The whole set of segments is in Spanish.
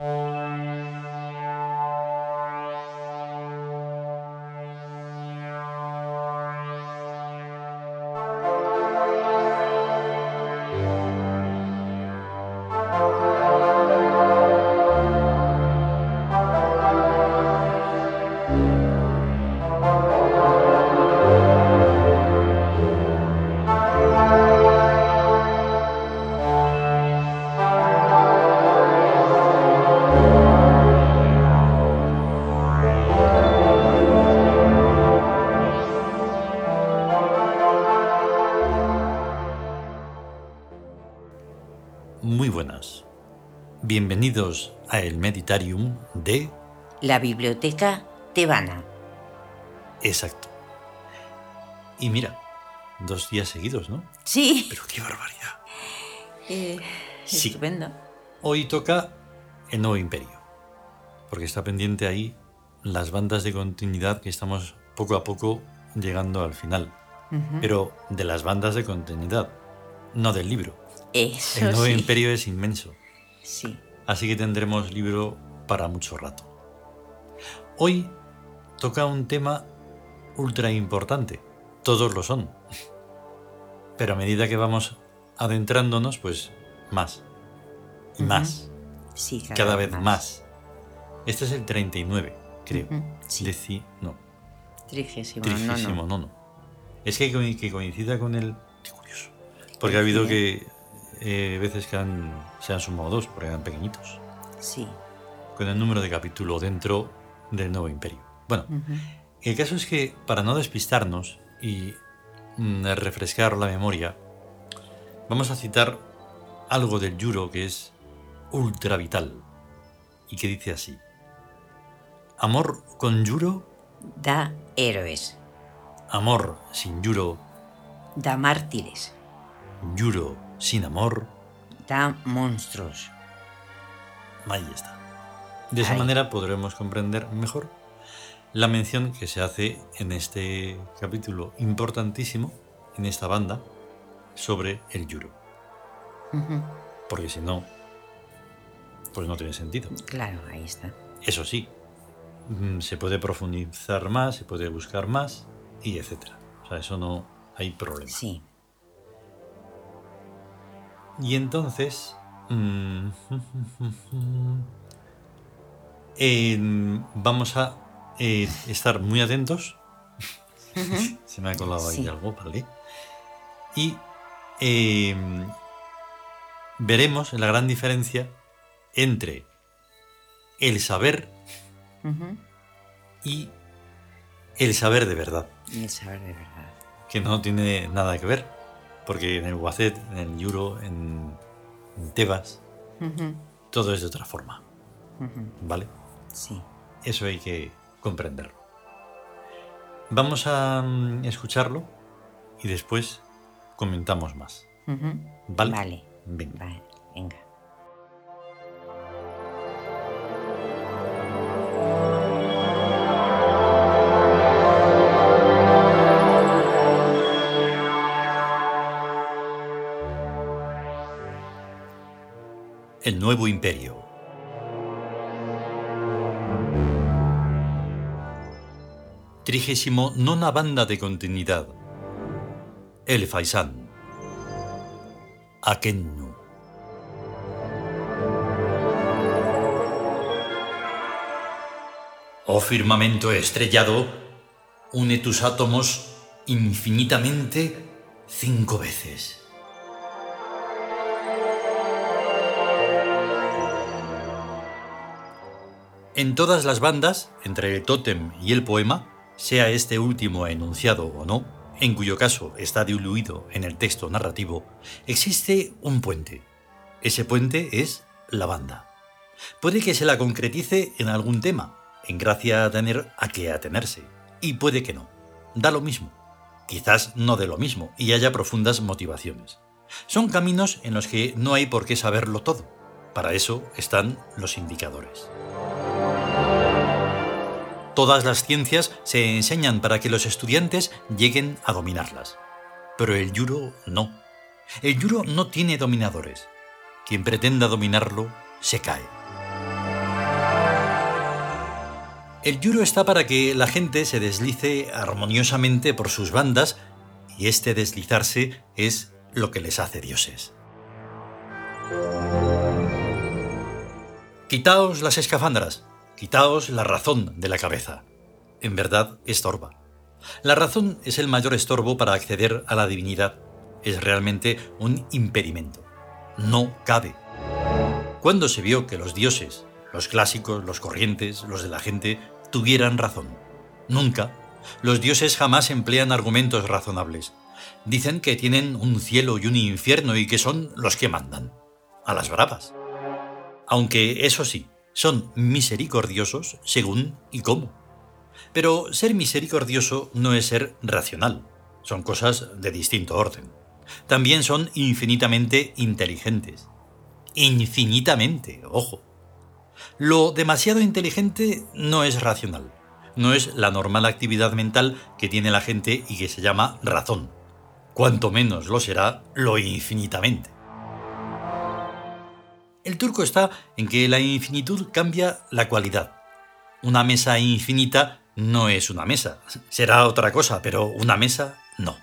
Muy Bienvenidos a el Meditarium de... La biblioteca tebana. Exacto. Y mira, dos días seguidos, ¿no? Sí. Pero qué barbaridad. Eh, Sí. Estupendo. Hoy toca el nuevo imperio. Porque está pendiente ahí las bandas de continuidad que estamos poco a poco llegando al final. Pero de las bandas de continuidad, no del libro. Eso El nuevo sí. imperio es inmenso. Sí. Así que tendremos libro para mucho rato. Hoy toca un tema ultra importante. Todos lo son. Pero a medida que vamos adentrándonos, pues más. Y más. Sí, Cada, vez más. Este es el 39, creo. Ujú, sí. Deci- no, Trigésimo, trigésimo no, no. nono. Es que, que coincida con el... Qué curioso. Porque ha habido que... eh, veces que han, se han sumado dos, porque eran pequeñitos. Sí. con el número de capítulo dentro del nuevo imperio. Bueno, el caso es que para no despistarnos y mm, refrescar la memoria, vamos a citar algo del Yuro que es ultra vital y que dice así. Amor con Yuro, Da héroes. amor sin Yuro, Da mártires. Yuro sin amor, Da monstruos. Ahí está. De esa manera podremos comprender mejor la mención que se hace en este capítulo importantísimo, en esta banda, sobre el Yuro. Porque si no, pues no tiene sentido. Claro, ahí está. Eso sí, mm, se puede profundizar más, se puede buscar más, y etcétera. O sea, eso no hay problema. Sí. Y entonces... mm, vamos a eh, estar muy atentos. Se me ha colado ahí Sí. algo, ¿vale? Y em, veremos la gran diferencia entre el saber y el saber de verdad, Y el saber de verdad. que no tiene nada que ver, porque en el Wacet, en el Yuro, en, en Tebas, todo es de otra forma. ¿vale? Sí. Eso hay que comprenderlo. Vamos a mm, escucharlo y después comentamos más. ¿Vale? Vale. Venga. Vale. Venga. El nuevo imperio. Trigésimo nona banda de continuidad. El Faisán. Akennu. Oh firmamento estrellado, une tus átomos infinitamente cinco veces. En todas las bandas, entre el tótem y el poema, sea este último enunciado o no, en cuyo caso está diluido en el texto narrativo, existe un puente. Ese puente es la banda. Puede que se la concretice en algún tema, en gracia a tener a qué atenerse, y puede que no. Da lo mismo. Quizás no de lo mismo y haya profundas motivaciones. Son caminos en los que no hay por qué saberlo todo. Para eso están los indicadores. Todas las ciencias se enseñan para que los estudiantes lleguen a dominarlas. Pero el yuro no. El yuro no tiene dominadores. Quien pretenda dominarlo se cae. El yuro está para que la gente se deslice armoniosamente por sus bandas y este deslizarse es lo que les hace dioses. Quitaos las escafandras, quitaos la razón de la cabeza. En verdad estorba. La razón es el mayor estorbo para acceder a la divinidad. Es realmente un impedimento. No cabe. ¿Cuándo se vio que los dioses, los clásicos, los corrientes, los de la gente, tuvieran razón? Nunca. Los dioses jamás emplean argumentos razonables. Dicen que tienen un cielo y un infierno y que son los que mandan. A las bravas. Aunque, eso sí, son misericordiosos según y cómo. Pero ser misericordioso no es ser racional. Son cosas de distinto orden. También son infinitamente inteligentes. Infinitamente, ojo. Lo demasiado inteligente no es racional. No es la normal actividad mental que tiene la gente y que se llama razón. Cuanto menos lo será lo infinitamente. El turco está en que la infinitud cambia la cualidad. Una mesa infinita no es una mesa. Será otra cosa, pero una mesa no.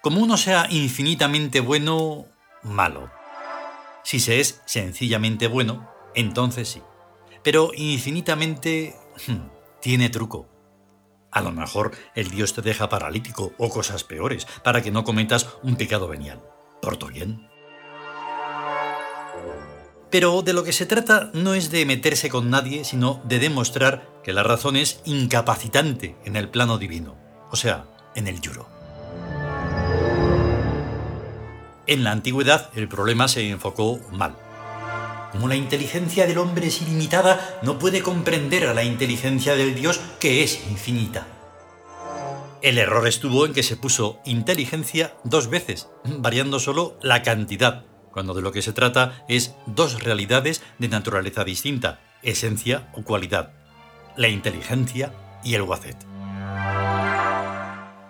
Como uno sea infinitamente bueno, malo. Si se es sencillamente bueno, entonces sí. Pero infinitamente hmm, tiene truco. A lo mejor el Dios te deja paralítico o cosas peores para que no cometas un pecado venial. ¿Porto bien? Pero de lo que se trata no es de meterse con nadie, sino de demostrar que la razón es incapacitante en el plano divino, o sea, en el yuro. En la antigüedad el problema se enfocó mal. Como la inteligencia del hombre es ilimitada, no puede comprender a la inteligencia del Dios que es infinita. El error estuvo en que se puso inteligencia dos veces, variando solo la cantidad, cuando de lo que se trata es dos realidades de naturaleza distinta, esencia o cualidad, la inteligencia y el wacet.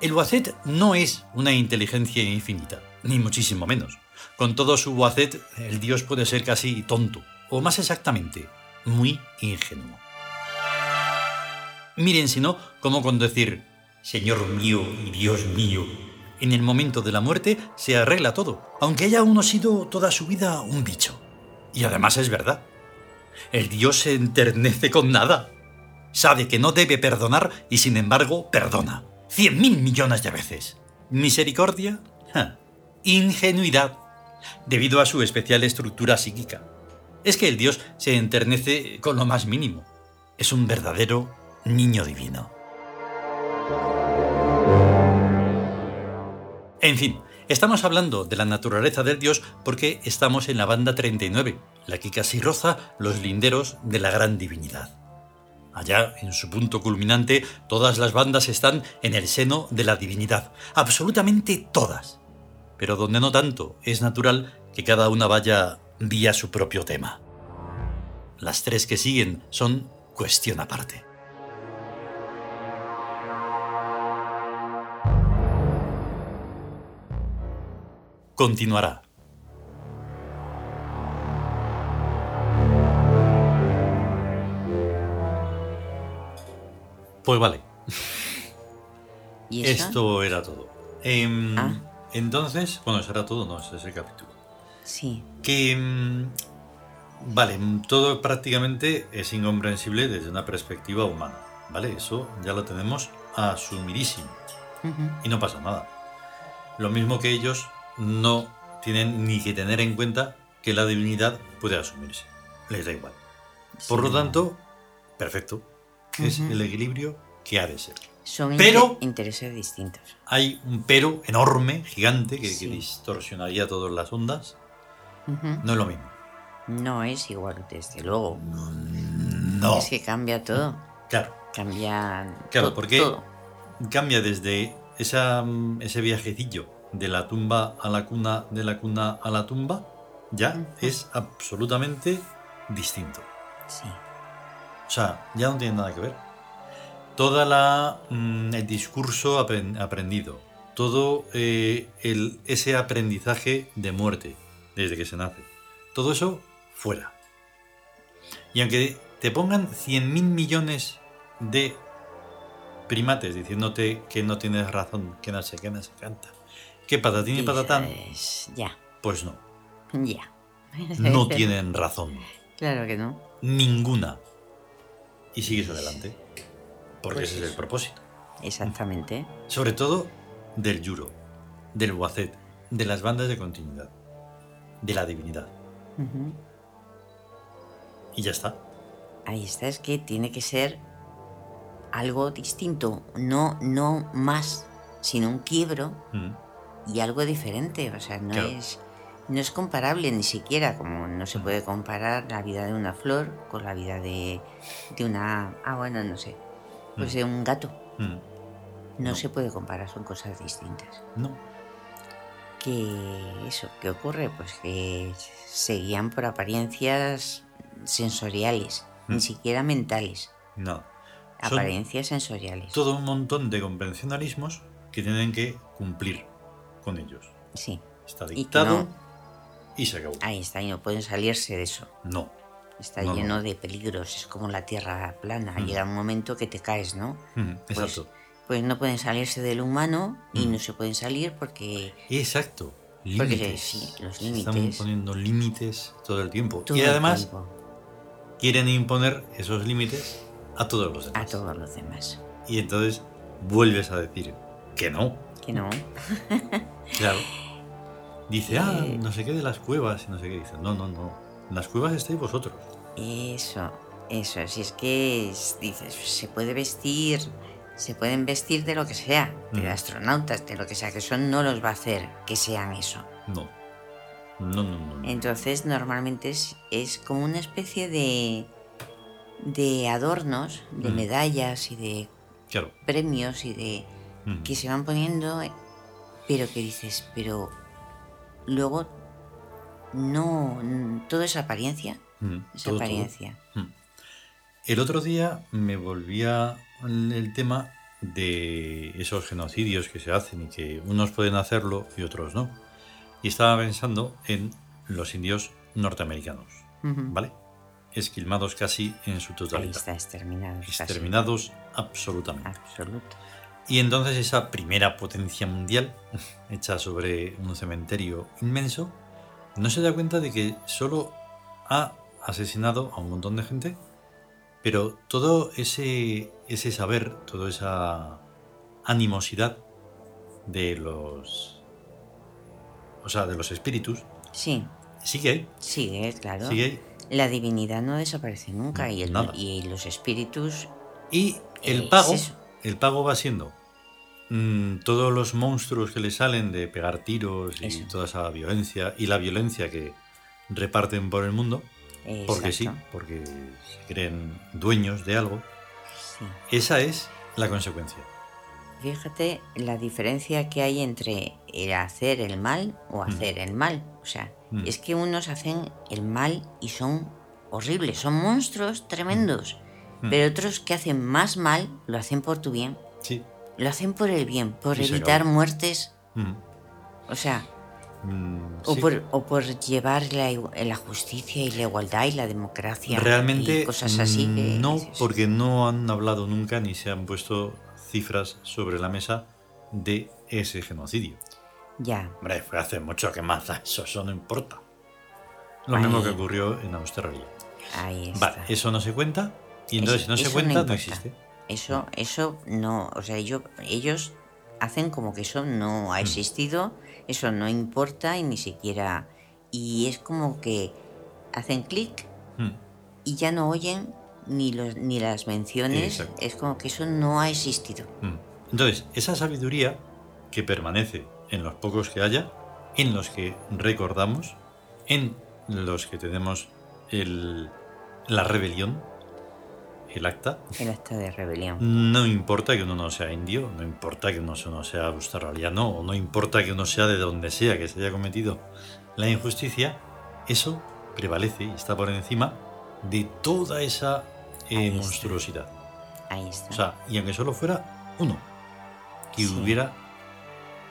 El wacet no es una inteligencia infinita, ni muchísimo menos. Con todo su wacet, el dios puede ser casi tonto, o más exactamente, muy ingenuo. Miren si no, como con decir, Señor mío y Dios mío, en el momento de la muerte se arregla todo, aunque haya uno sido toda su vida un bicho. Y además es verdad. El Dios se enternece con nada. Sabe que no debe perdonar y sin embargo perdona. Cien mil millones de veces. Misericordia. Ingenuidad. Debido a su especial estructura psíquica. Es que el Dios se enternece con lo más mínimo. Es un verdadero niño divino. En fin, estamos hablando de la naturaleza del dios porque estamos en la banda 39, la que casi roza los linderos de la gran divinidad. Allá, en su punto culminante, todas las bandas están en el seno de la divinidad, absolutamente todas. Pero donde no tanto, es natural que cada una vaya vía su propio tema. Las tres que siguen son cuestión aparte. Continuará. Pues vale. ¿Y Esto era todo. Em, Ah. Entonces, bueno, eso era todo, no, ese es el capítulo. Sí. Que, em, vale, todo prácticamente es incomprensible desde una perspectiva humana, ¿vale? Eso ya lo tenemos asumidísimo y no pasa nada. Lo mismo que ellos no tienen ni que tener en cuenta que la divinidad puede asumirse. Les da igual. Por lo tanto, perfecto. Es el equilibrio que ha de ser. Son Pero- inter- intereses distintos. Hay un pero enorme, gigante, que, distorsionaría todas las ondas. No es lo mismo. No es igual, desde luego. No. Es que cambia todo. Claro. Cambia Claro, to- porque todo. cambia desde esa, mm, ese viajecillo de la tumba a la cuna, de la cuna a la tumba, ya es absolutamente distinto. Sí. O sea, ya no tiene nada que ver. Toda la mm, el discurso apren- aprendido, todo eh, el, ese aprendizaje de muerte desde que se nace, todo eso fuera. Y aunque te pongan 100.000 millones de primates diciéndote que no tienes razón, que no sé qué, no se canta, que patatín y patatán, Dices, Ya, pues no, ya. no tienen razón, Claro que no. ninguna. Y sigues adelante, porque Pues ese es el propósito. Exactamente. Sobre todo del Yuro, del Wacet, de las bandas de continuidad, de la divinidad. Y ya está. Ahí está, es que tiene que ser algo distinto, no, no más, sino un quiebro Mm. Y algo diferente. O sea, no Claro. es no es comparable ni siquiera, como no se Mm. puede comparar la vida de una flor con la vida de, de una. Ah, bueno, no sé. Pues Mm. de un gato. Mm. No, No. se puede comparar, son cosas distintas. No. Que eso, ¿qué ocurre? Pues que se guían por apariencias sensoriales, Mm. ni siquiera mentales, No. Son apariencias sensoriales. todo un montón de convencionalismos que tienen que cumplir con ellos. Sí, Está Y dictado no. y se acabó. ahí está, y no pueden salirse de eso. No. Está No, no. lleno de peligros, es como la tierra plana. Mm. Llega un momento que te caes, ¿no? Mm, Pues, Exacto. pues no pueden salirse del humano y Mm. no se pueden salir porque Exacto. Porque Límites. sí, los Se Están límites. poniendo límites todo el tiempo. todo y además tiempo, quieren imponer esos límites a todos los demás. a todos los demás. Y entonces vuelves a decir que no. Que no. Claro. Dice, ah, Eh. no sé qué de las cuevas no sé qué. Dice, no, no, no. En las cuevas estáis vosotros. Eso, eso. Si es que es- dices, se puede vestir, se pueden vestir de lo que sea, de Mm. astronautas, de lo que sea que son, no los va a hacer que sean eso. No. No, no, no. no. Entonces, normalmente es, es como una especie de, de adornos, de Mm. medallas y de Claro. premios y de Que se van poniendo, pero que dices, pero luego no, todo es apariencia, es Todo, todo. apariencia. El otro día me volvía el tema de esos genocidios que se hacen y que unos pueden hacerlo y otros no. Y estaba pensando en los indios norteamericanos. ¿vale? Esquilmados casi en su Ahí totalidad. está exterminado. casi. Exterminados absolutamente. Absoluto. Y entonces esa primera potencia mundial, hecha sobre un cementerio inmenso, no se da cuenta de que solo ha asesinado a un montón de gente, pero todo ese, ese saber, toda esa animosidad de los, o sea, de los espíritus, Sí, sigue ahí, sigue, claro. sigue ahí. La divinidad no desaparece nunca y, el- y los espíritus, Y el pago. El pago va siendo mm, todos los monstruos que le salen de pegar tiros y toda esa violencia y la violencia que reparten por el mundo, porque sí, porque se creen dueños de algo. sí. Esa es la consecuencia. Fíjate la diferencia que hay entre el hacer el mal o hacer el mal. O sea, Mm. es que unos hacen el mal y son horribles, son monstruos tremendos. Mm. Pero otros que hacen más mal lo hacen por tu bien. Sí. Lo hacen por el bien, por evitar muertes. Mm. O sea, Mm, o, sí. por, o por llevar la, justicia y la igualdad y la democracia. Realmente y cosas así. que no, dices, porque no han hablado nunca ni se han puesto cifras sobre la mesa de ese genocidio. Ya, Hombre, fue hace mucho que más eso, eso no importa. Lo Ahí. mismo que ocurrió en Australia. ahí está. Vale, eso no se cuenta y entonces Eso- si no se no cuenta no, importa. existe. Eso, eso no, o sea, ellos, ellos hacen como que eso no Mm. ha existido, eso no importa y ni siquiera, y es como que hacen clic Mm, y ya no oyen ni los ni las menciones, Exacto. es como que eso no ha existido. mm. Entonces, esa sabiduría que permanece en los pocos que haya, en los que recordamos, en los que tenemos el, la rebelión, el acta, El acta de rebelión. No importa que uno no sea indio, no importa que uno no sea australiano, o no importa que uno sea de donde sea que se haya cometido la injusticia, eso prevalece y está por encima de toda esa eh, Ahí monstruosidad. Ahí está. O sea, y aunque solo fuera uno que Sí. hubiera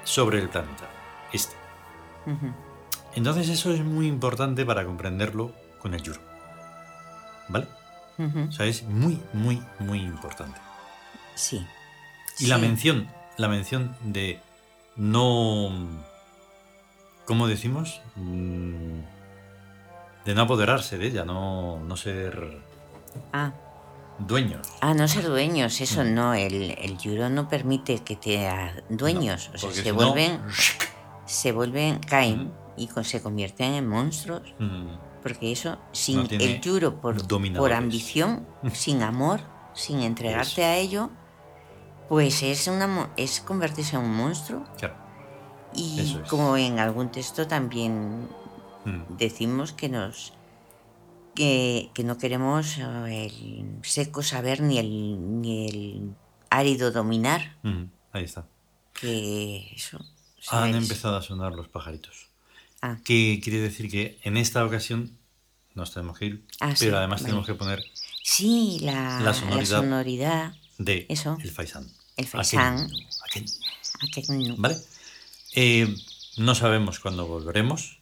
sobre el planeta, este. Entonces eso es muy importante para comprenderlo con el yuro. ¿Vale? O sea, es muy, muy, muy importante. Sí. Y la mención, la mención de no. ¿Cómo decimos? Mm, De no apoderarse de ella, no, no ser Ah, dueños. ah, no ser dueños, eso Mm. no, el, el euro no permite que te dueños, No, o sea, se si no- vuelven, se vuelven, caen Ujú. y se convierten en monstruos, Mm, porque eso, sin No el euro por, por ambición, sin amor, sin entregarte Eso. a ello, pues es, una, es convertirse en un monstruo. claro. Y es. como en algún texto también Mm, decimos que nos que, que no queremos eh, el seco saber ni el ni el árido dominar mm, ahí está. que eso Han empezado a sonar los pajaritos. Ah, Que quiere decir que en esta ocasión nos tenemos que ir, Ah, sí, pero además vale. tenemos que poner sí la, La la sonoridad. sonoridad de Eso. el faisán. El Aquel faisán. aquel niño. aquel- ¿Vale? Eh, no sabemos cuándo volveremos,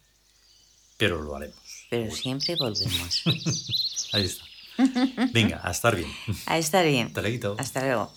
pero lo haremos. pero siempre volvemos Ahí está. Venga, a estar bien. a estar bien Hasta luego. hasta luego